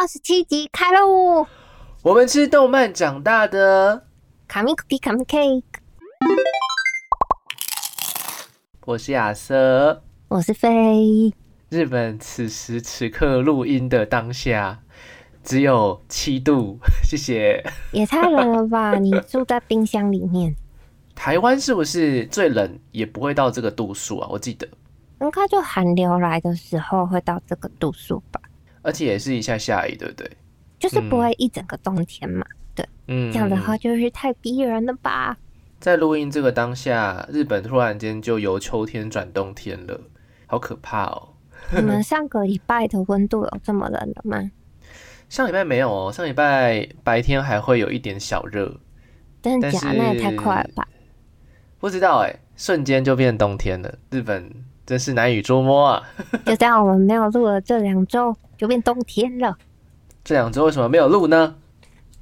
二十七集开喽！我们吃动漫长大的，卡米 cookie 卡米 cake，我是亚瑟。我是飞。日本此时此刻录音的当下只有七度，谢谢。也太冷了吧！你住在冰箱里面。台湾是不是最冷也不会到这个度数啊？我记得应该就寒流来的时候会到这个度数吧。而且也是一下下雨，对不对？就是不会一整个冬天嘛。对，嗯，这样的话就是太逼人了吧？在录音这个当下，日本突然间就由秋天转冬天了，好可怕哦！你们上个礼拜的温度有这么冷了吗？上礼拜没有哦，上礼拜白天还会有一点小热，真的假？但是那也太快了吧！不知道哎，瞬间就变冬天了。日本真是难以捉摸啊！就这样，我们没有录了这两周，就变冬天了。这两周为什么没有录呢？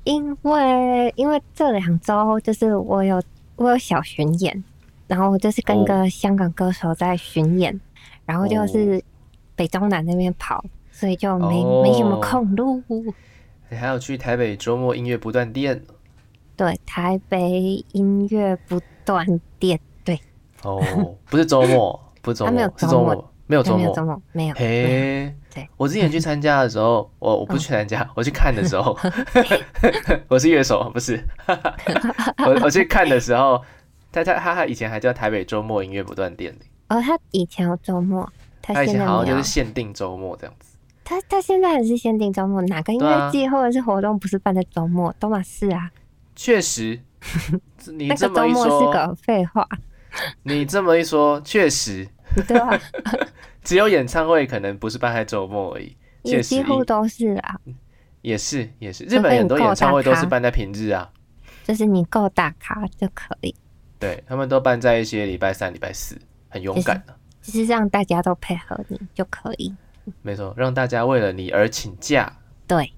因为因为这两周就是我有我有小巡演，然后就是跟个香港歌手在巡演，然后就是北中南那边跑，所以就没、哦没什么空录。你还有去台北周末音乐不断电对，台北音乐不断电，对，哦，不是周末，不是周他 没有周末，没有周末没有周。末没有。嘿，对，我之前去参加的时候，我我不去参加，我去看的时候，我是乐手，不是，我我去看的时候，他他他他以前还叫台北周末音乐不断电呢，哦，他以前有周末，他他以前好像就是。限定周末这样子。他他现在还是限定周末，哪个音乐季或者是活动不是办在周末？都嘛是啊，确实，你这么一说是，个废话，你这么一说，确实，对啊？只有演唱会可能不是办在周末而已。几乎都是啊，也是也是，日本很多演唱会都是办在平日啊，就是你够大咖就可以，对他们都办在一些礼拜三、礼拜四，很勇敢的、只是让大家都配合你就可以。没错，让大家为了你而请假。对，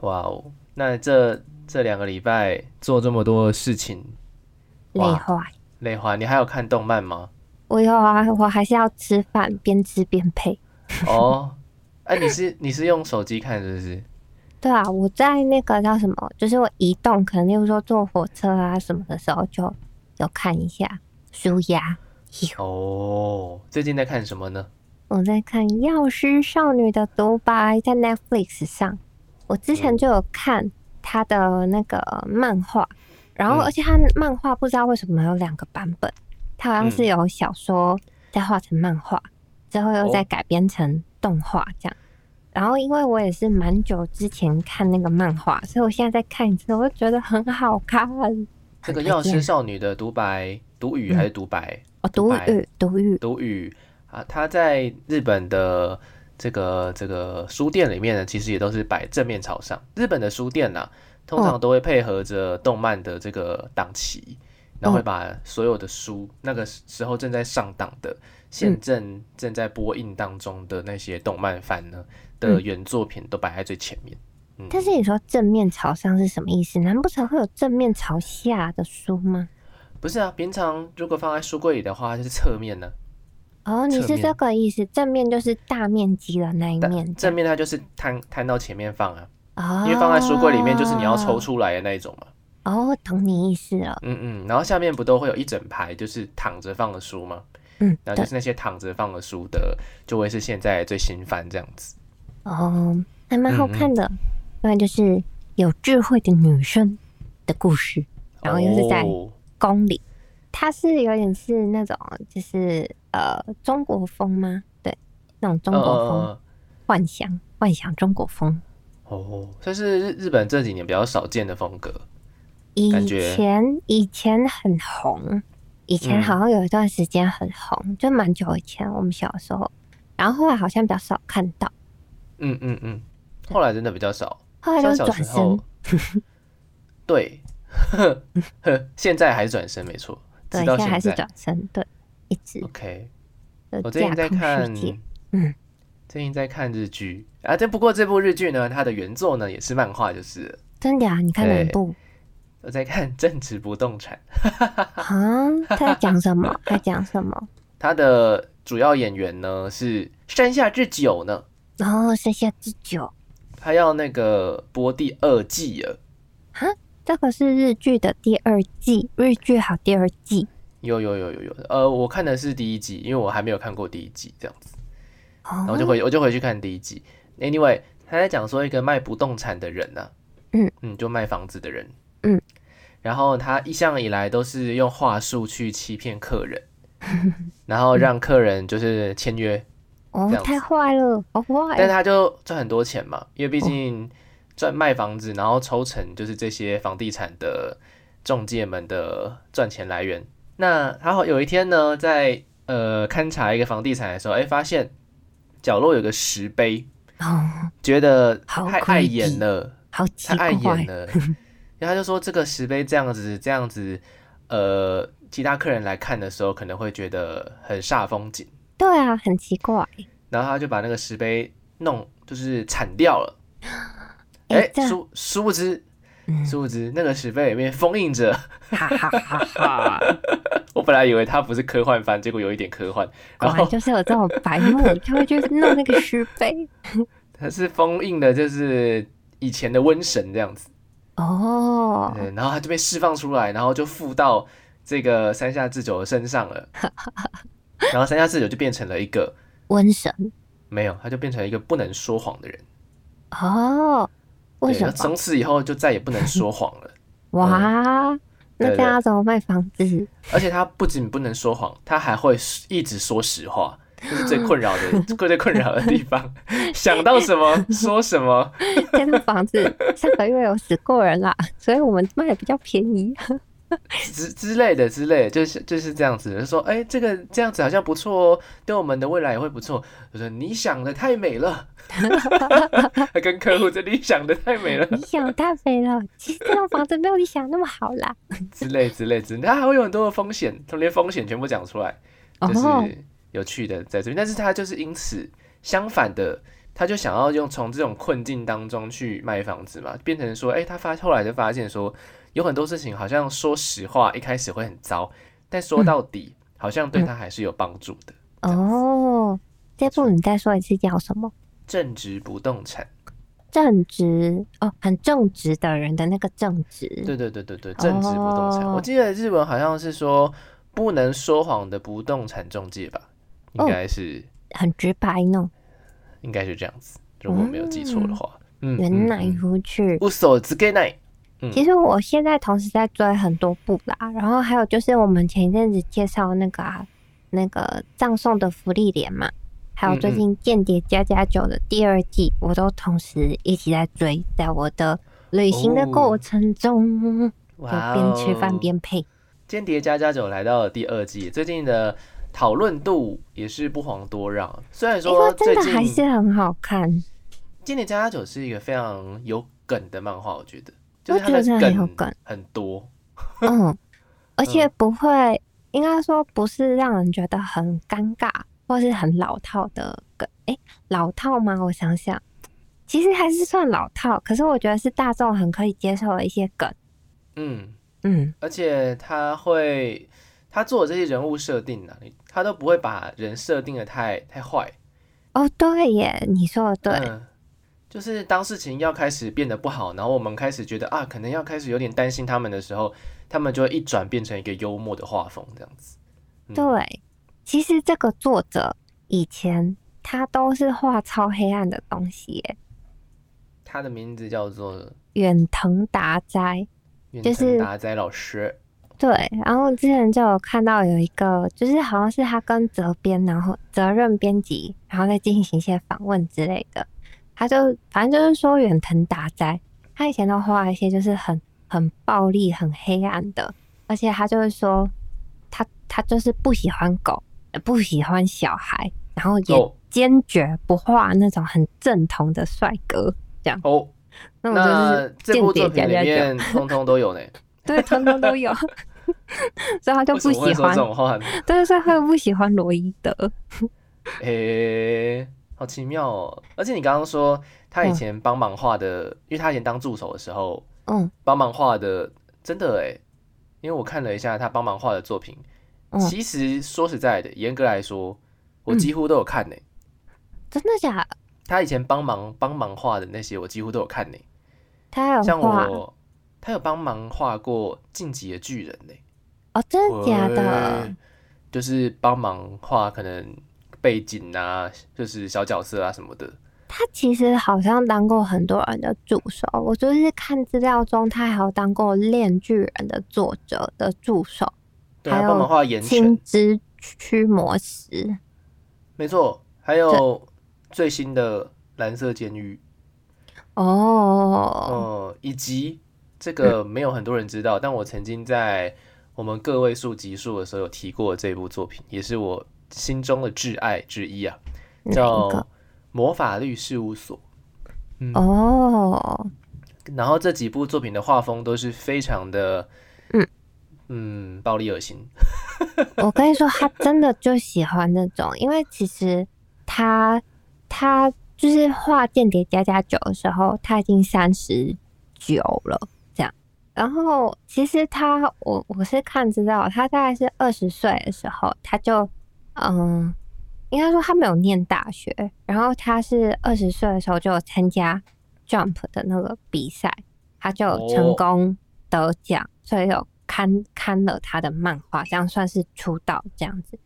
哇哦，那这这两个礼拜做这么多事情，累哇坏。累坏。你还有看动漫吗？我有啊，我还是要吃饭，边吃边配。哦，哎、你是你是用手机看是不是？对啊，我在那个叫什么，就是我移动，可能例如说坐火车啊什么的时候，就有看一下舒压。哦，最近在看什么呢？我在看《药师少女的独白》在 Netflix 上，我之前就有看她的那个漫画，然后嗯而且她漫画不知道为什么有两个版本，他好像是有小说再画成漫画，之后又再哦改编成动画这样。然后因为我也是蛮久之前看那个漫画，所以我现在再看一次，我就觉得很好看。这个药师少女的独白、独语还是独白？哦，独白语，独语，独语啊，它在日本的这个这个书店里面呢，其实也都是摆正面朝上。日本的书店呐、通常都会配合着动漫的这个档期，然后会把所有的书那个时候正在上档的、现正正在播映当中的那些动漫番呢的原作品都摆在最前面。嗯，但是你说正面朝上是什么意思？难不成会有正面朝下的书吗？不是啊，平常如果放在书柜里的话，就是侧面呢、哦，你是这个意思，正面就是大面积的那一面，正面它就是摊摊到前面放啊，哦，因为放在书柜里面就是你要抽出来的那一种嘛。哦，懂你意思了，嗯嗯，然后下面不都会有一整排就是躺着放的书吗？嗯，然后就，是那些躺着放的书的，就会是现在最新番这样子。哦，还蛮好看的，不然就是有智慧的女生的故事，然后又是在哦宫里，它是有点是那种就是呃中国风吗？对，那种中国风、呃幻想幻想中国风。哦，这是日日本这几年比较少见的风格。以前以前很红，以前嗯。好像有一段时间很红，就蛮久以前我们小时候，然后后来好像比较少看到，嗯嗯嗯，后来真的比较少，后来就是转身，，对，现在还是转身没错，对，到现在还是。转身，对，一直。OK，我最近在看嗯，最近在看日剧。啊。这不过这部日剧呢，它的原作呢也是漫画，就是真的啊？你看哪一对部我在看《正直不动产》。啊？他在讲什么？他讲什么？他的主要演员呢是山下智久呢，然后剩下智久，他要那个播第二季了。这个是日剧的第二季，日剧好第二季。有有有有有，呃，我看的是第一季，因为我还没有看过第一季，这样子，然后就回我就回去看第一季。Anyway，他在讲说一个卖不动产的人呢、嗯嗯，就卖房子的人，嗯，然后他一向以来都是用话术去欺骗客人，然后让客人就是签约，哦太坏了，好坏。但是他就赚很多钱嘛，因为毕竟赚卖房子，然后抽成就是这些房地产的中介们的赚钱来源。那然后有一天呢，在呃勘察一个房地产的时候，哎，发现角落有个石碑，哦，觉得好太碍眼了，太碍怪。眼，了。然后他就说这个石碑这样子这样子，呃，其他客人来看的时候可能会觉得很煞风景。对啊，很奇怪。然后他就把那个石碑弄就是铲掉了。哎、殊殊不知，嗯殊不知那个石碑里面封印着，哈哈哈哈，我本来以为它不是科幻番，结果有一点科幻，果然后然就是有这种白目，他会去弄那个石碑。它是封印的，就是以前的瘟神这样子。哦，对，然后他就被释放出来，然后就附到这个山下智久的身上了。然后山下智久就变成了一个瘟神。没有，他就变成了一个不能说谎的人。哦，为，什么？从此以后就再也不能说谎了。哇，那对这样怎么卖房子？而且他不仅不能说谎，他还会一直说实话，这是最困扰的、最困扰的地方。想到什么 说什么，这栋房子上个月有死过人啦，所以我们卖的比较便宜。之之类的之类的，就是就是这样子，就说哎、这个这样子好像不错哦，对我们的未来也会不错。就说你想的太美了，还跟客户这里想的太美了你想的太美了，其实这栋房子没有你想的那么好啦。之类之类之类，它还会有很多的风险，他连风险全部讲出来，就哦，是有趣的在这边。但是他就是因此相反的，他就想要用从这种困境当中去卖房子嘛，变成说，哎、他发后来就发现说，有很多事情好像说实话一开始会很糟，但说到底、好像对他还是有帮助的。哦，这部你再说一次叫什么？正直不动产，正直哦，很正直的人的那个正直。对对对对对，正直不动产。哦我记得日文好像是说不能说谎的不动产中介吧，应该是、很直白呢。应该是这样子，如果我没有记错的话。嗯，原来嗯如此。无所之给奈。其实我现在同时在追很多部啦，然后还有就是我们前一阵子介绍那个、啊、那个葬送的福利莲嘛，还有最近《间谍加加九》的第二季，我都同时一起在追，在我的旅行的过程中，就哇边吃饭哦边配。间谍加加九来到了第二季，最近的讨论度也是不遑多让。虽然说最真的还是很好看，今年加加九是一个非常有梗的漫画，我觉得，就我是很有梗梗，很多。嗯，而且不会，应该说不是让人觉得很尴尬或是很老套的梗。诶，老套吗？我想想，其实还是算老套，可是我觉得是大众很可以接受的一些梗。嗯，嗯，而且他会他做的这些人物设定呢、啊，他都不会把人设定的太太坏。哦，对耶，你说的对，嗯，就是当事情要开始变得不好，然后我们开始觉得啊，可能要开始有点担心他们的时候，他们就会一转变成一个幽默的画风这样子。嗯对。其实这个作者以前他都是画超黑暗的东西耶，他的名字叫做远藤达哉。远就是藤达哉老师。对，然后之前就有看到有一个，就是好像是他跟责编，然后责任编辑，然后再进行一些访问之类的。他就反正就是说远藤达哉，他以前都画一些就是很很暴力、很黑暗的，而且他就是说他他就是不喜欢狗，也不喜欢小孩，然后也哦坚决不画那种很正统的帅哥这样。哦，那我那就是间这部作品里谍加加九，面通通都有呢。对，通通都有，所以他就不喜欢这。种话呢？但是会不喜欢罗伊德，诶、好奇妙哦！而且你刚刚说他以前帮忙画的，因为他以前当助手的时候嗯帮忙画的，真的诶，因为我看了一下他帮忙画的作品，嗯，其实说实在的，严格来说，我嗯几乎都有看呢。真的假的？他以前帮忙帮忙画的那些，我几乎都有看呢。他有像画我，他有帮忙画过《晋级的巨人》呢。哦，真的假的？就是帮忙画可能背景啊，就是小角色啊什么的。他其实好像当过很多人的助手，我就是看资料中，他还有当过《链巨人》的作者的助手，还有帮忙画岩青泉，之驱魔师。没错。还有最新的《蓝色监狱》哦，呃，以及这个没有很多人知道，但我曾经在我们个位数集数的时候有提过这部作品，也是我心中的挚爱之一啊，叫《魔法律事务所》。嗯，哦，然后这几部作品的画风都是非常的，嗯嗯，暴力恶心。我跟你说，他真的就喜欢那种，因为其实他他就是画《间谍加加九》的时候，他已经三十九了。然后其实他，我我是看知道，他大概是二十岁的时候，他就嗯，应该说他没有念大学，然后他是二十岁的时候就有参加 Jump 的那个比赛，他就成哦功得奖，所以有刊刊了他的漫画，这样算是出道这样子。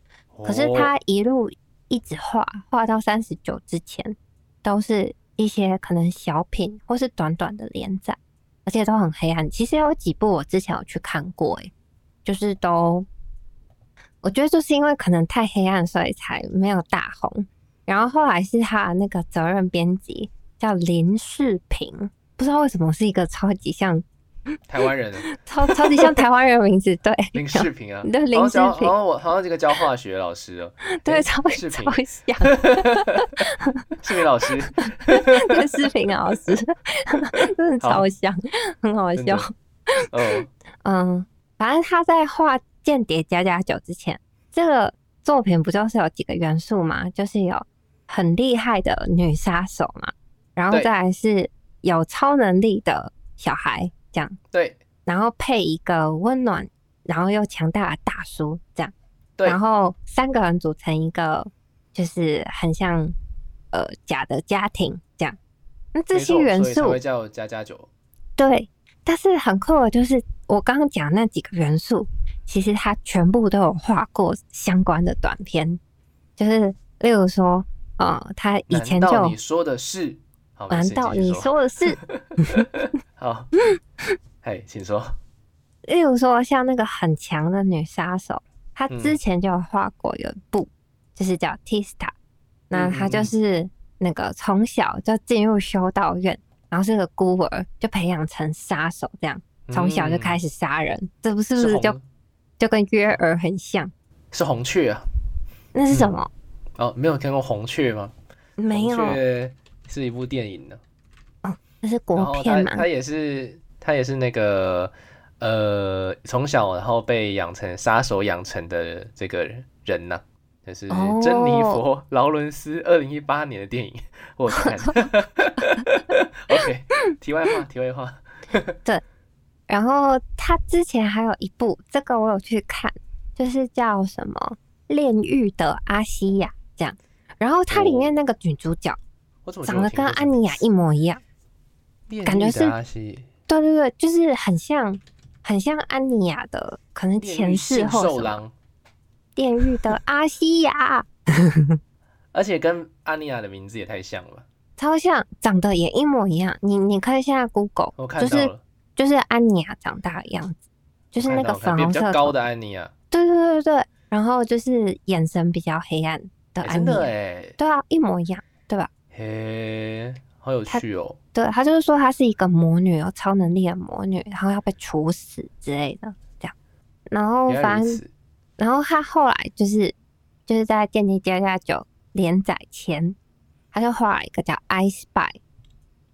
可是哦他一路一直画画到三十九之前，都是一些可能小品或是短短的连载，而且都很黑暗。其实有几部我之前有去看过，诶，就是都，我觉得就是因为可能太黑暗，所以才没有大红。然后后来是他那个责任编辑叫林世平，不知道为什么是一个超级像 台湾人。超超级像台湾人的名字，对，林世平啊，对林好像教世平。好像我好像这个教化学老师哦，对，超世平。超像。世平老师，跟视频老师，真的超像，很好笑。嗯，嗯，反正他在画《间谍加加酒》之前，这个作品不就是有几个元素嘛？就是有很厉害的女杀手嘛，然后再来是有超能力的小孩，这样，对然后配一个温暖然后又强大的大叔，这样，对然后三个人组成一个就是很像呃假的家庭这样。那这些元素会叫加加酒。对，但是很酷的就是我刚刚讲那几个元素，其实他全部都有画过相关的短片，就是例如说，呃，他以前就你说的是？难道你说的是？好？嘿，请说。例如说像那个很强的女杀手，她嗯之前就有画过有一部，就是叫 Tista，那她就是那个从小就进入修道院，然后是个孤儿，就培养成杀手，这样从小就开始始杀人，这不是不是是就红就跟约儿很像？是红雀啊？那是什么？哦，没有看过红雀吗？没有，是一部电影呢。哦那是国片嘛？他他也是他也是那个呃从小然后被养成杀手养成的这个人呐、就是哦珍妮佛劳伦斯二零一八年的电影，我看。OK，题外话，题外话，对然后他之前还有一部，这个我有去看，就是叫什么《炼狱的阿西亚》这样。然后它里面那个女主角我怎么长得跟安妮亚一模一样，感觉是对对对，就是很像，很像安妮亚的，可能前世后什么。兽狼，炼狱的阿西亚，而且跟安妮亚的名字也太像了。吧，超像，长得也一模一样。你你可以现在 Google，我看就是，就是安妮亚长大的样子，就是那个粉红色高的安妮亚，对对对对对，然后就是眼神比较黑暗的安妮亚，哎，对啊，一模一样，对吧？嘿，好有趣哦。对，他就是说她是一个魔女，有超能力的魔女，然后要被处死之类的，这样。然后反正，然后他后来就是就是在《间谍加加九》连载前，他就画了一个叫《I Spy》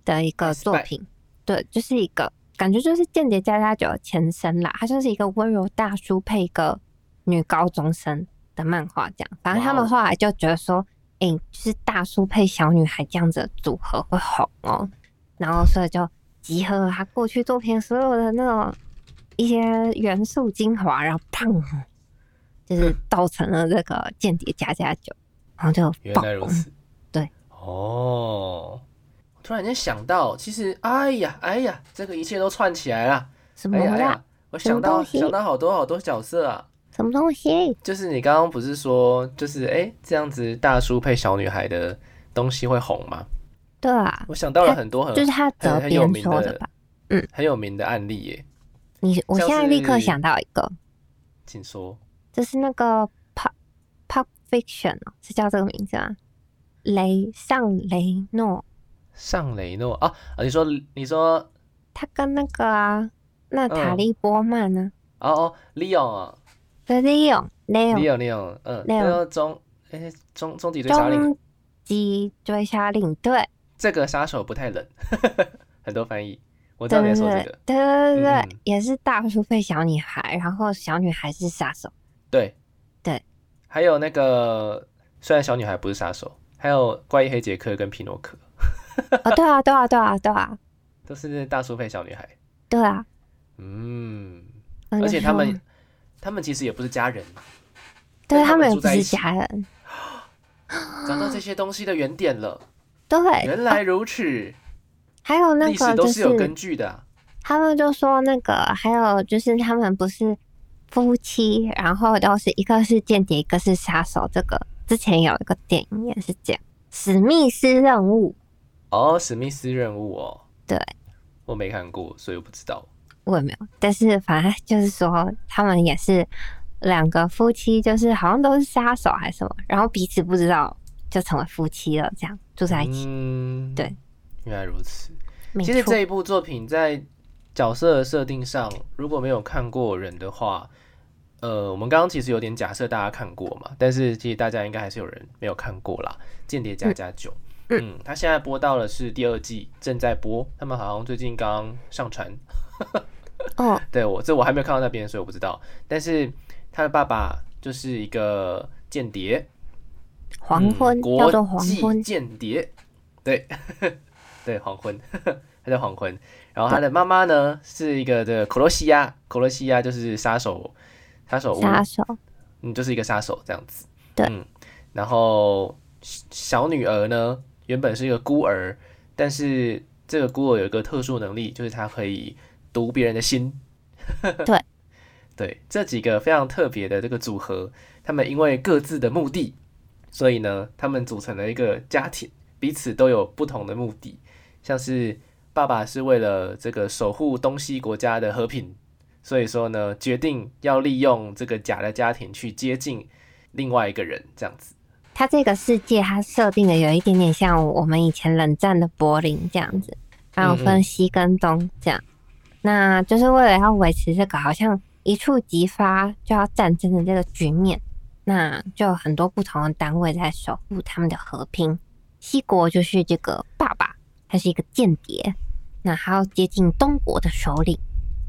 的一个作品，对，就是一个感觉就是《间谍加加九》的前身啦，他就是一个温柔大叔配一个女高中生的漫画，这样。反正他们后来就觉得说，诶、就是大叔配小女孩这样子的组合会红哦，然后所以就集合了他过去作品所有的那种一些元素精华，然后砰，就是 造成了这个间谍加加酒，然后就原爆红。来如此。对，哦，突然间想到，其实，哎呀，哎呀，这个一切都串起来了。什么？哎呀哎呀，我想到想到好多好多角色啊。什么东西？就是你刚刚不是说，就是哎、这样子大叔配小女孩的东西会红吗？对啊，我想到了很多很就是他责很很有编名的说的吧？很有名的案例耶，你我现在立刻想到一个，请说。就是那个 Pop Pop Fiction 哦，是叫这个名字吗？雷上雷诺，上雷诺啊啊！你说你说他跟那个啊，那塔嗯利波曼呢？哦哦，Leon 啊对，Leon Leon，Leon Leon，嗯，Leon 那个终哎终终极追杀令，终极追杀令，对这个杀手不太冷，很多翻译，我知道对对对你在说这个，对对对对，也是大叔配小女孩，然后小女孩是杀手，对对，还有那个虽然小女孩不是杀手，还有怪异黑杰克跟皮诺克，哦，对啊对啊对啊对啊都是大叔配小女孩，对啊，嗯，而且他们他们其实也不是家人，对他他们也不是家人，找到这些东西的原点了，对，原来如此，还有那个就是都有根据的。啊。他们就说那个，还有就是他们不是夫妻，然后都是一个是间谍，一个是杀手。这个之前有一个电影也是这样，《史密斯任务。哦，史密斯任务哦，对，我没看过，所以我不知道。》，我也没有，但是反正就是说他们也是两个夫妻，就是好像都是杀手还是什么，然后彼此不知道就成为夫妻了，这样住在一起。嗯，对，原来如此。其实这，一部作品在角色的设定上，如果没有看过人的话，呃，我们刚刚其实有点假设大家看过嘛，但是其实大家应该还是有人没有看过啦，《间谍加加九》。嗯，他现在播到的是第二季，正在播。他们好像最近刚上传，哦，对我这我还没有看到那边，所以我不知道。但是他的爸爸就是一个间谍，黄昏、嗯、叫做黄昏，间谍，对 对，黄昏，他叫黄昏。然后他的妈妈呢是一个的克罗西亚，克罗西亚就是杀手，杀手屋，杀手，嗯，就是一个杀手这样子。对。嗯，然后小女儿呢原本是一个孤儿，但是这个孤儿有一个特殊能力，就是她可以读别人的心。对 对，这几个非常特别的这个组合，他们因为各自的目的，所以呢，他们组成了一个家庭，彼此都有不同的目的。像是爸爸是为了这个守护东西国家的和平，所以说呢，决定要利用这个假的家庭去接近另外一个人，这样子。他这个世界它设定的有一点点像我们以前冷战的柏林这样子，还有分西跟东这样。那就是为了要维持这个好像一触即发就要战争的这个局面，那就有很多不同的单位在守护他们的和平。西国就是这个爸爸，他是一个间谍，那他要接近东国的首领，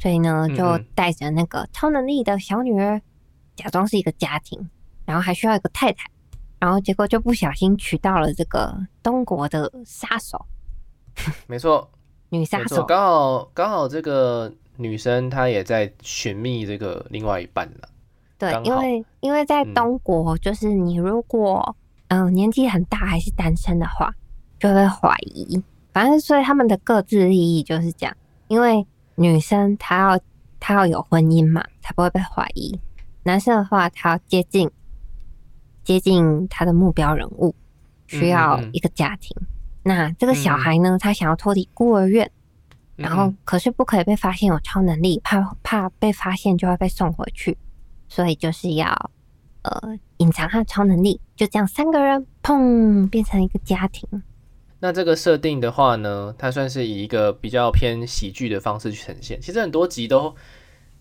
所以呢就带着那个超能力的小女儿，假装是一个家庭，然后还需要一个太太。然后结果就不小心娶到了这个东国的杀手，没错，女杀手，刚好刚好这个女生她也在寻觅这个另外一半了。对因为因为在嗯东国，就是你如果嗯、呃年纪很大还是单身的话，就会怀疑。反正所以他们的各自利益就是这样，因为女生她要她要有婚姻嘛，才不会被怀疑；男生的话，他要接近接近他的目标人物，需要一个家庭。那这个小孩呢，他想要脱离孤儿院，然后嗯可是不可以被发现有超能力，怕怕被发现就会被送回去，所以就是要呃隐藏他的超能力。就这样，三个人砰变成一个家庭。那这个设定的话呢，它算是以一个比较偏喜剧的方式去呈现。其实很多集都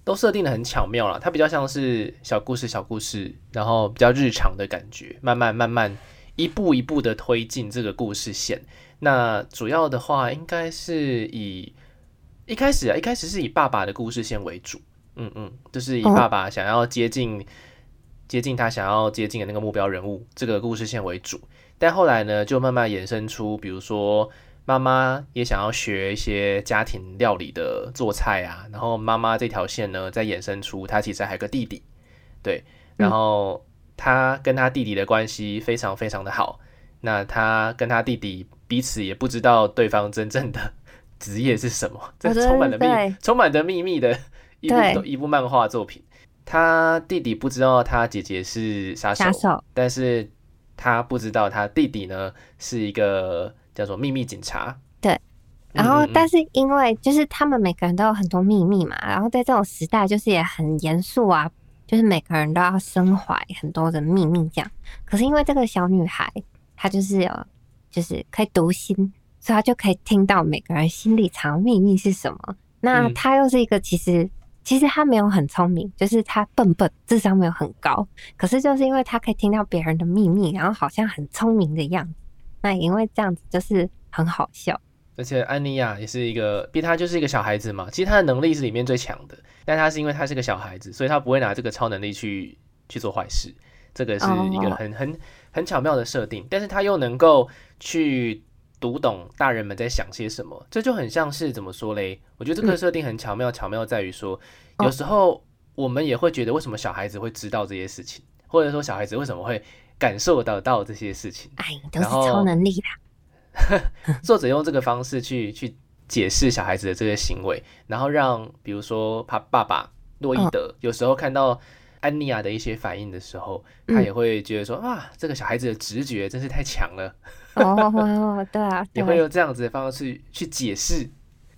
都设定的很巧妙啦，它比较像是小故事、小故事，然后比较日常的感觉，慢慢慢慢一步一步的推进这个故事线。那主要的话，应该是以一开始啊，一开始是以爸爸的故事线为主，嗯嗯，就是以爸爸想要接近、接近他想要接近的那个目标人物这个故事线为主。但后来呢，就慢慢衍生出，比如说妈妈也想要学一些家庭料理的做菜啊，然后妈妈这条线呢，再衍生出她其实还有个弟弟，对，然后他跟他弟弟的关系非常非常的好，那他跟他弟弟彼此也不知道对方真正的职业是什么，这充满了秘，充满着秘密的一部一部漫画作品。他弟弟不知道他姐姐是杀手，但是他不知道他弟弟呢是一个叫做秘密警察。对，然后但是因为就是他们每个人都有很多秘密嘛，然后在这种时代就是也很严肃啊。就是每个人都要身怀很多的秘密，这样。可是因为这个小女孩，她就是有，就是可以读心，所以她就可以听到每个人心里藏秘密是什么。那她又是一个，其实其实她没有很聪明，就是她笨笨，智商没有很高。可是就是因为她可以听到别人的秘密，然后好像很聪明的样子。那因为这样子就是很好笑。而且安妮亚也是一个，毕她就是一个小孩子嘛，其实她的能力是里面最强的，但他是因为他是个小孩子，所以他不会拿这个超能力去去做坏事，这个是一个很很很巧妙的设定，但是他又能够去读懂大人们在想些什么，这就很像是怎么说嘞？我觉得这个设定很巧妙，巧妙在于说，有时候我们也会觉得为什么小孩子会知道这些事情，或者说小孩子为什么会感受得到这些事情，哎，都是超能力啦。作者用这个方式去去解释小孩子的这些行为，然后让比如说他爸爸洛伊德有时候看到安妮亚的一些反应的时候，他也会觉得说啊，这个小孩子的直觉真是太强了。哦，对啊，也会用这样子的方式去解释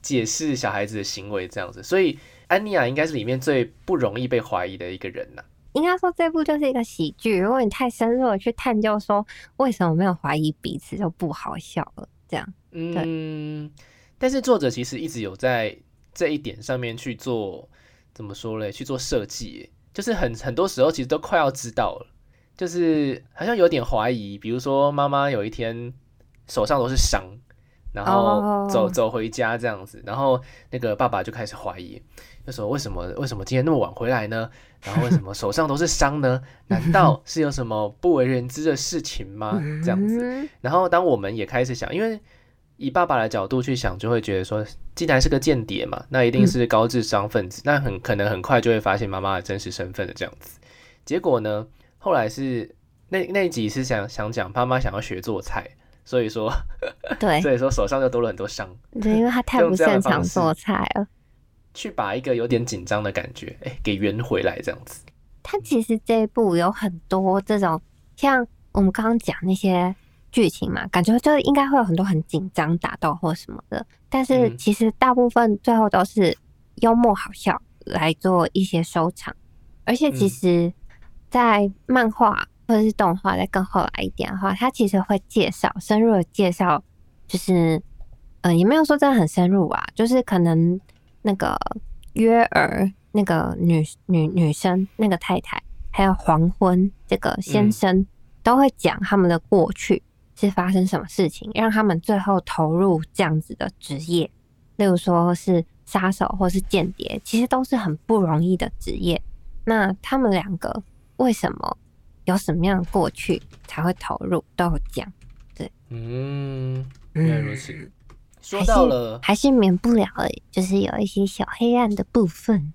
解释小孩子的行为，这样子。所以安妮亚应该是里面最不容易被怀疑的一个人呐。应该说这部就是一个喜剧。如果你太深入的去探究，说为什么没有怀疑彼此，就不好笑了。这样，嗯。但是作者其实一直有在这一点上面去做，怎么说嘞？去做设计，就是很很多时候其实都快要知道了，就是好像有点怀疑。比如说妈妈有一天手上都是伤。然后走走回家这样子，然后那个爸爸就开始怀疑，就说为什么为什么今天那么晚回来呢？然后为什么手上都是伤呢？难道 是有什么不为人知的事情吗？这样子。然后当我们也开始想，因为以爸爸的角度去想，就会觉得说，既然是个间谍嘛，那一定是高智商分子，那很可能很快就会发现妈妈的真实身份的这样子。结果呢，后来是那那一集是想想讲妈妈想要学做菜。所以说，对，所以说手上就多了很多伤。对，因为他 太不擅长做菜了。去把一个有点紧张的感觉，哎，给圆回来，这样子。他其实这一部有很多这种，像我们刚刚讲那些剧情嘛，感觉就应该会有很多很紧张打斗或什么的。但是其实大部分最后都是幽默好笑来做一些收场。而且其实，在漫画。或者是动画再更后来一点的话，它其实会介绍深入的介绍，就是嗯，也没有说真的很深入啊，就是可能那个约尔那个女女女生那个太太，还有黄昏这个先生，都会讲他们的过去是发生什么事情，让他们最后投入这样子的职业，例如说是杀手或是间谍，其实都是很不容易的职业。那他们两个为什么？有什么样的过去才会投入都有讲，对，嗯，原来如此。说到了，还是免不了，就是有一些小黑暗的部分，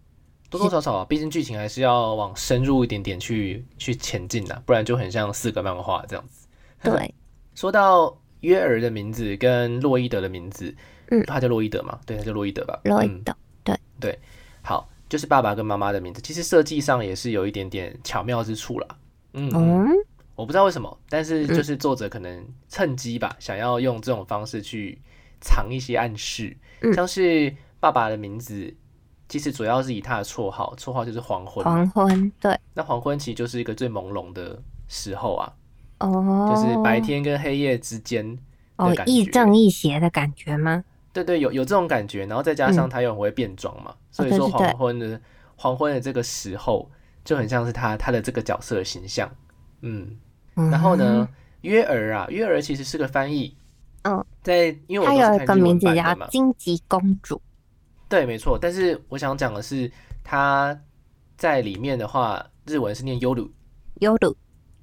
多多少少啊，毕竟剧情还是要往深入一点点去去前进的，不然就很像四个漫画这样子。对，说到约尔的名字跟洛伊德的名字，嗯，他叫洛伊德嘛，对，他叫洛伊德吧，洛伊德，对。对，好，就是爸爸跟妈妈的名字，其实设计上也是有一点点巧妙之处了。嗯，我不知道为什么，但是就是作者可能趁机吧，想要用这种方式去藏一些暗示，像是爸爸的名字，其实主要是以他的绰号，绰号就是黄昏。黄昏，对。那黄昏其实就是一个最朦胧的时候啊，哦，就是白天跟黑夜之间哦，亦正亦邪的感觉吗？对对，有有这种感觉，然后再加上他又很会变装嘛，所以说黄昏的黄昏的这个时候。就很像是他他的这个角色的形象，嗯，然后呢，约儿啊，约儿其实是个翻译，嗯，在因为我有一个名字叫荆棘公主，对，没错，但是我想讲的是，他在里面的话，日文是念优鲁，优鲁，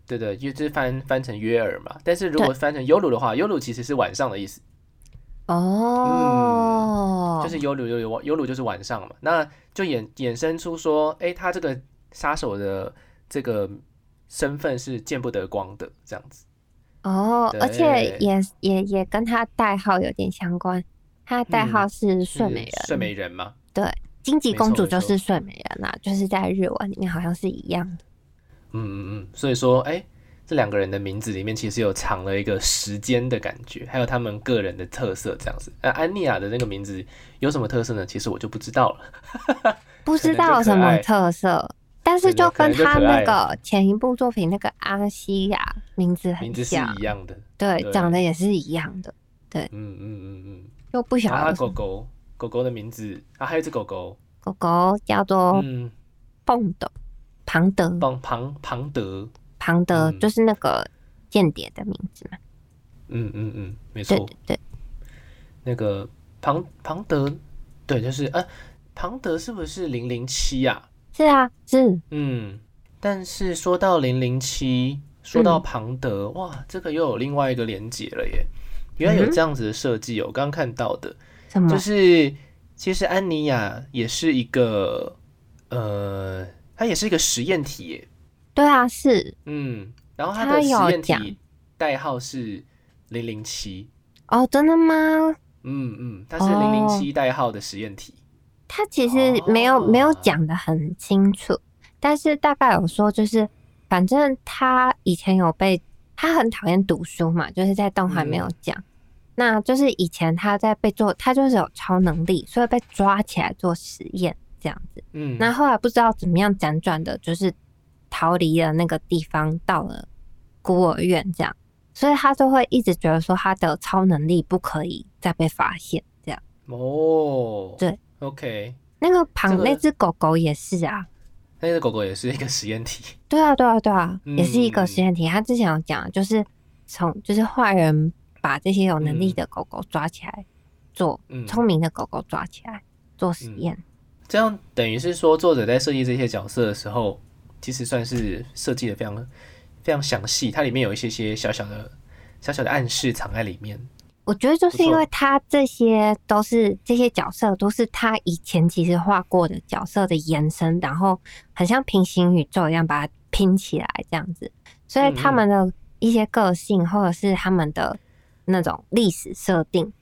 对对，就是翻翻成约尔嘛，但是如果翻成优鲁的话，优鲁其实是晚上的意思，哦，就是优鲁优鲁优鲁就是晚上嘛，那就衍衍生出说，哎，他这个。杀手的这个身份是见不得光的，这样子，哦，对。而且也也也跟他代号有点相关，他的代嗯号是睡美人，睡美人吗，对，荆棘公主就是睡美人啦、就是在日文里面好像是一样的。嗯嗯嗯，所以说，哎、这两个人的名字里面其实有藏了一个时间的感觉，还有他们个人的特色这样子。那安妮亚的那个名字有什么特色呢？其实我就不知道了。不知道什么特色，但是就跟他那个前一部作品那个阿西亚名字很像名字是一，样的。对，长得也是一样的，对嗯嗯嗯嗯。又不晓得有什么狗狗狗狗的名字啊，还有只狗狗，狗狗叫做嗯，蹦的庞德，庞庞庞德，庞德嗯。就是那个间谍的名字嘛，嗯嗯嗯，没错，对对，那个庞庞德，对，就是呃，庞德是不是零零七啊？是啊，是。嗯，但是说到零零七，说到嗯。庞德，哇，这个又有另外一个连接了耶！原来有嗯这样子的设计哦，我刚刚看到的，什么？就是其实安妮亚也是一个，呃，它也是一个实验体耶，对啊，是。嗯，然后它它的实验体代号是零零七，哦，真的吗？嗯嗯，它是零零七代号的实验体，他其实没有、没有哦讲的很清楚，但是大概有说，就是反正他以前有被他很讨厌读书嘛，就是在动画没有讲。那就是以前他在被做，他就是有超能力，所以被抓起来做实验这样子。嗯，那后来不知道怎么样辗转的，就是逃离了那个地方，到了孤儿院这样，所以他就会一直觉得说他的超能力不可以再被发现这样。哦，对，OK，那个旁、这个那只狗狗也是啊，那只狗狗也是一个实验体，对啊，对啊，对啊，也是一个嗯实验体。他之前有讲，就是从就是坏人把这些有能力的狗狗抓起来做，嗯，聪明的狗狗抓起来做实验。这样等于是说，作者在设计这些角色的时候，其实算是设计的非常非常详细，它里面有一些些小小的小小的暗示藏在里面。我觉得就是因为他这些都是这些角色都是他以前其实画过的角色的延伸，然后很像平行宇宙一样把它拼起来这样子，所以他们的一些个性或者是他们的那种历史设定，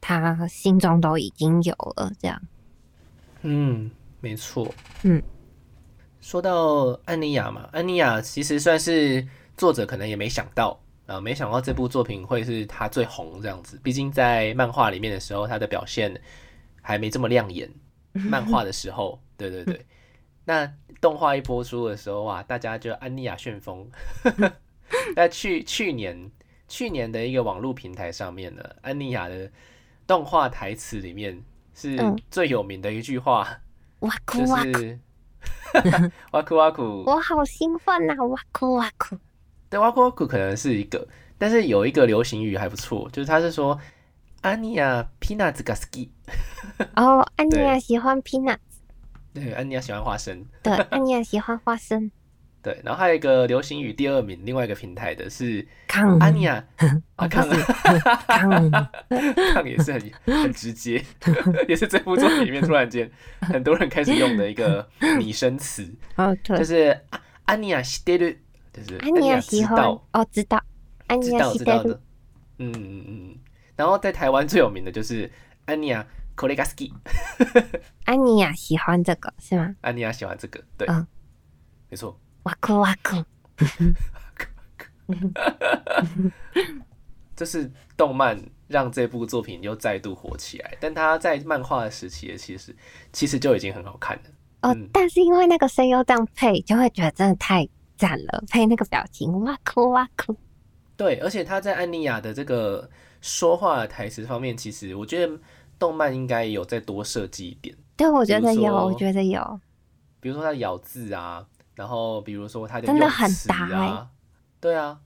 他心中都已经有了这样。嗯，没错。嗯，说到安妮亚嘛，安妮亚其实算是作者可能也没想到啊、呃没想到这部作品会是他最红这样子。毕竟在漫画里面的时候，他的表现还没这么亮眼。漫画的时候，对对对。那动画一播出的时候哇，大家就安妮亚旋风。那去去年去年的一个网络平台上面呢，安妮亚的动画台词里面是嗯最有名的一句话，哇哭就哇哭，是哇酷 哇酷。我好兴奋呐、哇哭哇哭。对，哇酷哇酷可能是一个，但是有一个流行语还不错，就是他是说安妮亚 peanuts g a s k i 哦，安妮亚对喜欢 peanut，对，安妮亚喜欢花生。对，安妮亚喜欢花生。对，然后还有一个流行语第二名，另外一个平台的是康安妮亚，哦啊，抗不是康，抗也是很很直接，也是这部作品里面突然间很多人开始用的一个拟声词，哦对就，是啊安妮亚知ってる，就是安妮亚喜欢知道哦，知道，安妮知亚喜欢道知道的，嗯嗯嗯。然后在台湾最有名的就是安妮亚 k o l e g a s k i 安妮亚喜欢这个是吗？安妮亚喜欢这个，对，嗯没错。 哇酷哇酷，这是动漫让这部作品又再度火起来，但他在漫画的时期也其实其实就已经很好看了。哦嗯，但是因为那个声优这样配，就会觉得真的太赞了，配那个表情哇酷哇酷，对，而且他在安妮亚的这个说话的台词方面，其实我觉得动漫应该有再多设计一点，对我觉得有，我觉得有，比如说他咬字啊，然后比如说他的真的很用词搭欸。啊，对啊，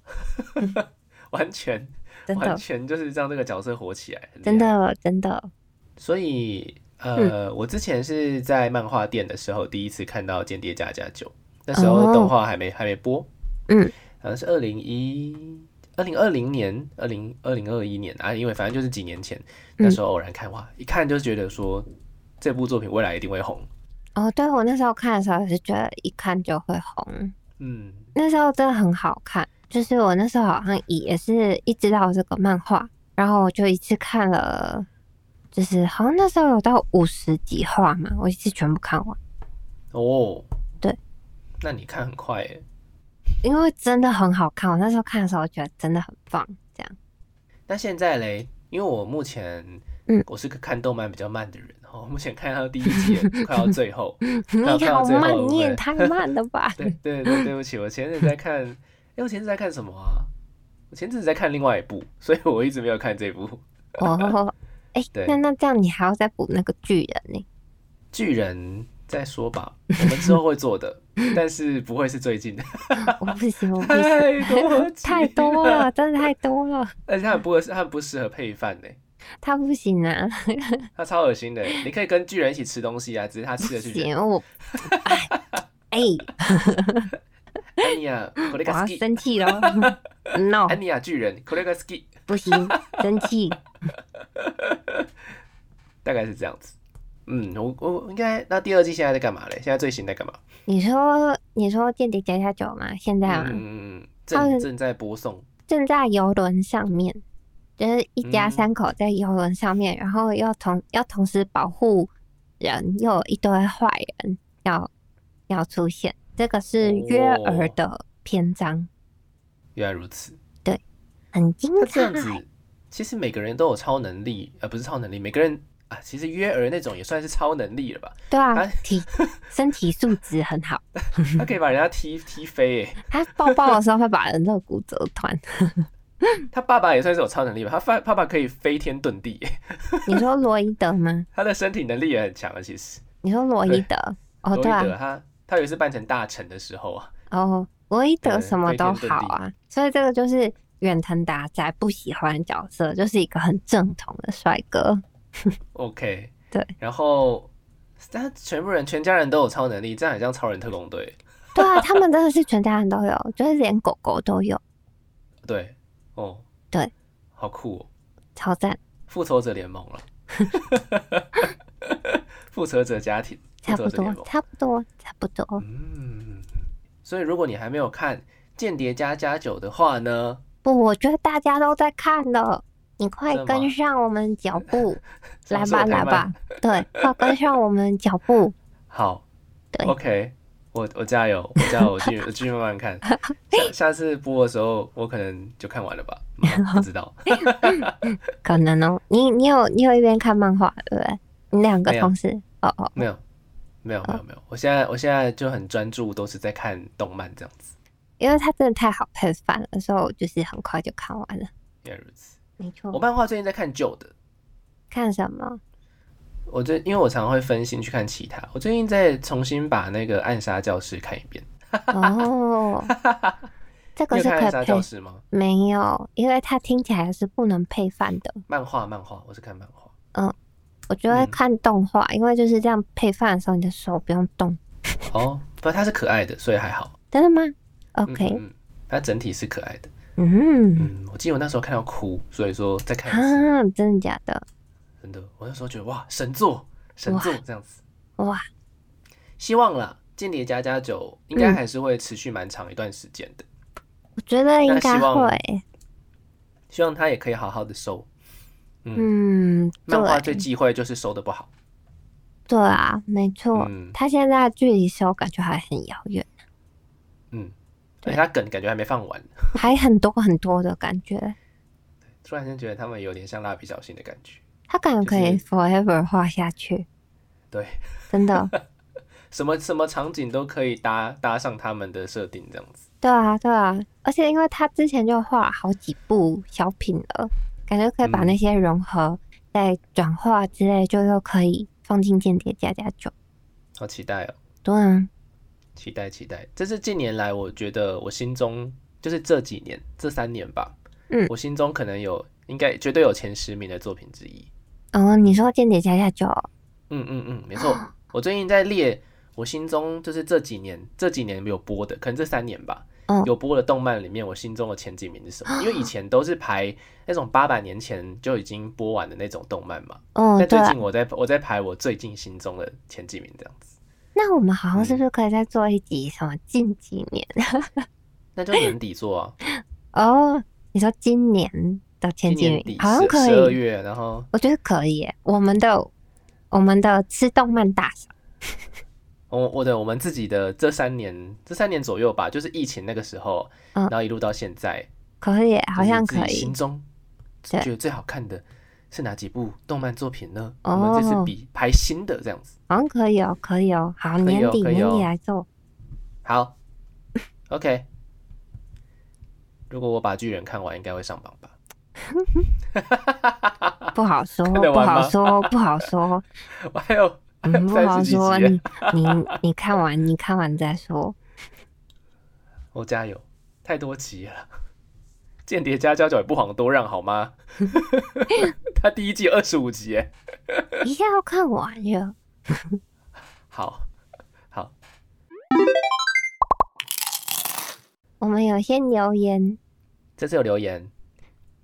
完全真完全就是让这个角色火起来，真的真的，所以呃，我之前是在漫画店的时候第一次看到《间谍加加九》，那时候哦动画还没、还没播，嗯，好像是二零一二零二零年、二零二零二一年啊，因为反正就是几年前，那时候偶然看哇，一看就觉得说这部作品未来一定会红，哦，对我那时候看的时候也是觉得一看就会红，嗯，那时候真的很好看，就是我那时候好像也是一知道这个漫画，然后我就一次看了，就是好像那时候有到五十几话嘛，我一次全部看完，哦，对，那你看很快耶。因为真的很好看。我那时候看的时候，我觉得真的很棒。这样，那现在嘞，因为我目前，嗯我是个看动漫比较慢的人哦，目前看到第一季了，快到最后，你看到好慢，你也太慢了吧？对对对，对不起，我前阵子在看，哎，我前阵子在看什么啊？我前阵子在看另外一部，所以我一直没有看这部。哦，哎、对那那这样你还要再补那个巨人呢？巨人再说吧，我们之后会做的，但是不会是最近的，我不行，我不行，太多集太多了，真的太多了，而且它很不合适，它很不适合配饭呢，他不行啊，它超恶心的。你可以跟巨人一起吃东西啊，只是他吃的是人。行，我，哎，哎，安妮亚，これ我要が好き。生气了，no，安妮亚巨人，これが好き。不行，生气，大概是这样子。嗯，我我应该那第二季现在在干嘛嘞？现在最新在干嘛？你说你说间谍加加酒吗？现在吗？嗯嗯嗯，他们正正在播送。正在游轮上面， 就是一家嗯三口在游轮上面，然后要同要同时保护人，又有一堆坏人要要出现。这个是约尔的篇章，原来如此。对很精彩这。样子，其实每个人都有超能力，呃，不是超能力，每个人啊，其实约尔那种也算是超能力了吧？对啊他，体 身体素质很好。他可以把人家踢踢飞，哎，他抱抱的时候会把人肋骨折断。他爸爸也算是有超能力吧？他爸爸爸可以飞天遁地，哎 你说罗伊德吗？他的身体能力也很强啊。其实，你说罗伊德？哦，对啊，他他有一次扮成大臣的时候啊，哦，罗伊德什么都好啊，所以这个就是远藤达哉不喜欢的角色，就是一个很正统的帅哥。OK，对，然后他全部人全家人都有超能力，这样很像超人特工队。对啊，他们真的是全家人都有，就是连狗狗都有，对，哦，对，好酷哦，超赞，复仇者联盟了，复仇者家庭，差不多差不多，差不多。嗯，所以如果你还没有看《间谍加加九》的话呢，不，我觉得大家都在看了，你快跟上我们脚步，来吧，来吧，对，快跟上我们脚步。好对，OK，我我加油，我加油，我继续我继续慢慢看。下下次播的时候，我可能就看完了吧，嗯不知道。可能哦，你你有你有一边看漫画对不对？你两个同时，哦哦，没有，没有，没有，没有。我现在我现在就很专注，都是在看动漫这样子。因为它真的太好配饭了，所以我就是很快就看完了。原来如此。没错我，漫画最近在看旧的，看什么？我最因为我常常会分心去看其他，我最近在重新把那个《暗杀教室》看一遍。哦，这个是暗杀教配，室》吗？没有，因为它听起来是不能配饭的。漫画，漫画，我是看漫画。嗯我就会嗯看动画，因为就是这样配饭的时候，你的手不用动。哦，不，它是可爱的，所以还好。真的吗嗯？OK，嗯，嗯它整体是可爱的。嗯，嗯，我记得我那时候看到哭，所以说再看一次。啊，真的假的？真的，我那时候觉得哇，神作，神作这样子。哇，希望啦，《间谍加加酒》应嗯该还是会持续蛮长一段时间的。我觉得应该会。希望他也可以好好的收。嗯，嗯，漫画最，忌讳就是收的不好。对啊，没错。嗯它现在距离收感觉还很遥远，嗯，对而且他梗感觉还没放完，还很多很多的感觉。突然间觉得他们有点像蜡笔小新的感觉。它感觉可以 forever 画下去，对，真的。什么什么场景都可以搭搭上他们的设定，这样子。对啊，对啊，而且因为他之前就画好几部小品了，感觉可以把嗯那些融合、再转化之类，就又可以放进间谍加加酒。好期待哦！对啊，期待期待，这是近年来我觉得我心中就是这几年这三年吧，嗯我心中可能有应该绝对有前十名的作品之一。哦，你说间谍加加酒，嗯嗯嗯，没错，我最近在列我心中就是这几年这几年没有播的，可能这三年吧，嗯有播的动漫里面，我心中的前几名是什么？因为以前都是排那种八百年前就已经播完的那种动漫嘛，哦，对啊但最近，我在我在排我最近心中的前几名这样子。那我们好像是不嗯是可以再做一集什么近几年？那就年底做啊，哦，你说今年的前几年好像可以，十二月，然后我觉得可以耶。我们的我们的吃动漫大赏，我我的我们自己的这三年这三年左右吧，就是疫情那个时候，嗯然后一路到现在，可以，好像可以心。中对觉得最好看的是哪几部动漫作品呢？哦我们这次比拍新的这样子。好像可以哦，可以哦。好，年底年底来做。好，OK。如果我把巨人看完，应该会上榜吧？不好说，不好说，不好说。我还有嗯，不好说。耶，你你你看完，你看完再说。我加油！太多集了，间谍家家酒也不遑多让好吗？他第一季二十五集耶，一下要看完了。好好，我们有些留言，这次有留言，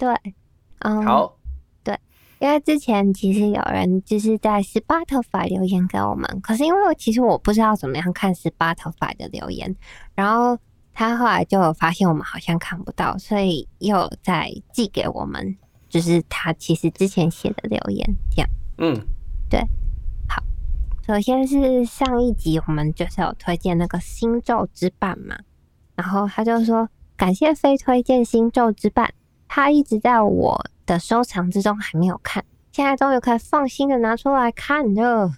对，嗯，好，对因为之前其实有人就是在 Spotify 留言给我们，可是因为其实我不知道怎么样看 Spotify 的留言，然后他后来就有发现我们好像看不到，所以又再寄给我们，就是他其实之前写的留言这样。嗯，对，好首先是上一集我们就是有推荐那个《星咒之伴》嘛，然后他就说感谢非推荐《星咒之伴》，他一直在我的收藏之中还没有看，现在终于可以放心的拿出来看了。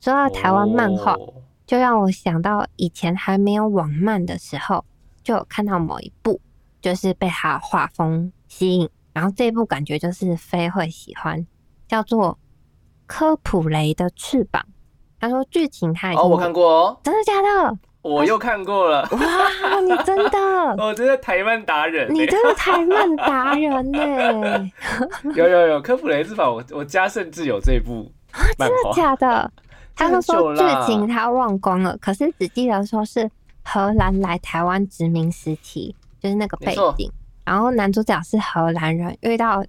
说到台湾漫画，哦就让我想到以前还没有网漫的时候，就有看到某一部，就是被他画风吸引，然后这一部感觉就是非会喜欢，叫做《科普雷的翅膀》。他说剧情他已经哦，我看过哦，真的假的？我又看过了，哇，你真的，我真的台漫达人耶，你真的台漫达人 呢？有有有，科普雷之法，我我家甚至有这部真的，假的？他们说剧情他忘光了，可是只记得说是荷兰来台湾殖民时期，就是那个背景。然后男主角是荷兰人，遇到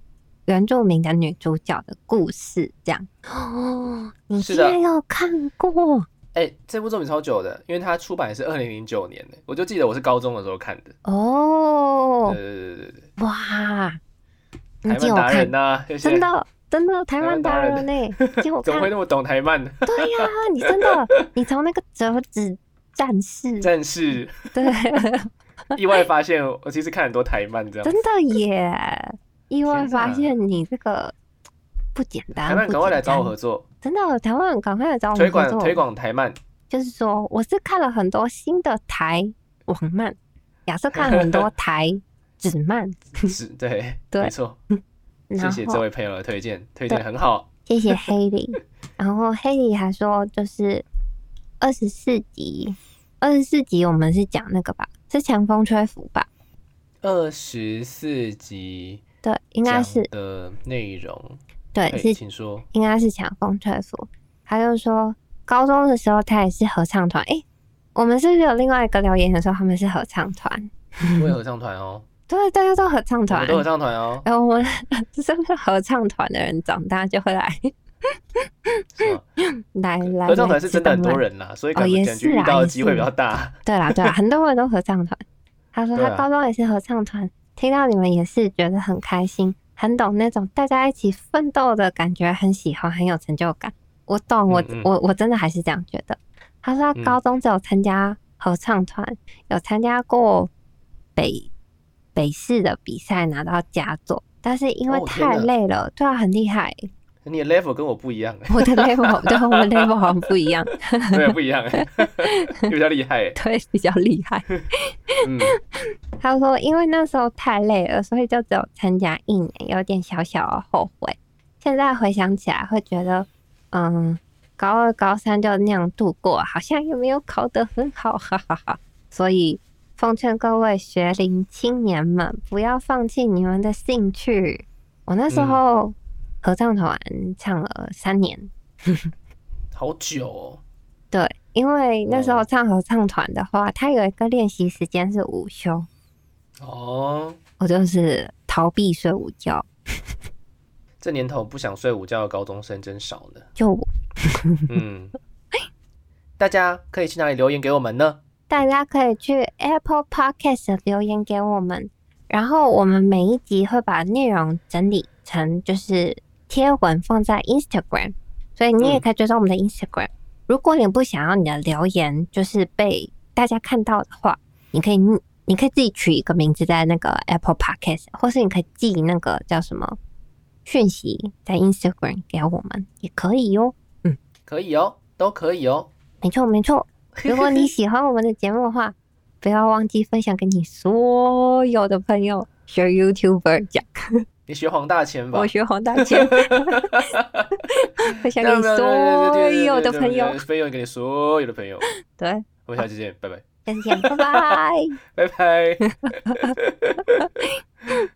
原住民的女主角的故事，这样。哦，你竟然有看过？哎、这部作品超久的，因为它出版是二零零九年的，我就记得我是高中的时候看的。哦对，对对对对哇，台借我看漫达人，呐。真的真的台湾达人呢，借我 看怎么会。那么懂台漫？对呀、你真的，你从那个折纸战士，战士对，意外发现，我其实看很多台漫这样真。的耶！意外发现你这个不简单，台漫赶快来找我合作，真的，台湾赶快来找我合作。广推广台漫。就是说，我是看了很多新的台网漫，亚瑟看了很多台纸漫，是，对，对没错。谢然谢这位朋友的推荐，推荐很好。谢谢黑莉，然后黑莉还说就是二十四集，二十四集我们是讲那个吧，是强风吹拂吧？二十四集对，应该是的内容，对，哎是请说。应该是强风吹拂。他就说高中的时候他也是合唱团，诶、我们是不是有另外一个留言的时候他们是合唱团？我也合唱团哦，对，大家都合唱我团。都合唱团哦，然后我们是不是合唱团的人长大就会来？来来？合唱团是真的很多人啦，所以感觉遇到的机会比较大。对啦对啦，很多人都合唱团。他说他高中也是合唱团，听到你们也是觉得很开心，很懂那种大家一起奋斗的感觉，很喜欢，很有成就感。我懂，我我我真的还是这样觉得。他说他嗯高中只有参加合唱团，有参加过北北市的比赛拿到佳作，但是因为太累了，对啊，很厉害。你的 level 跟我不一样 哎，我的 level 对我们 level 好像不一样，对，不一样哎，比较厉害哎。对，比较厉害。嗯，他说，因为那时候太累了，所以就只有参加一年，有点小小的后悔。现在回想起来，会觉得，嗯，高二、高三就那样度过，好像也没有考得很好，哈哈哈。所以，奉劝各位学龄青年们，不要放弃你们的兴趣。我那时候合唱团唱了三年，好久哦。对，因为那时候哦唱合唱团的话，它有一个练习时间是午休，哦，我就是逃避睡午觉。这年头不想睡午觉的高中生真少呢。就我 嗯，大家可以去哪里留言给我们呢？大家可以去 Apple Podcast 留言给我们，然后我们每一集会把内容整理成就是贴文放在 Instagram，所以你也可以追踪我们的 Instagram。如果你不想要你的留言就是被大家看到的话，你可以你可以自己取一个名字在那个 Apple Podcast，或是你可以寄那个叫什么讯息在 Instagram 给我们也可以哟。嗯，可以哦，都可以哦。没错没错。如果你喜欢我们的节目的话，不要忘记分享给你所有的朋友。学 YouTuber 讲，你学黄大千吧？我学黄大千，分享给你所有的朋友，分享给你所有的朋友。对，我们下期见，拜拜。下次见，拜拜，拜拜。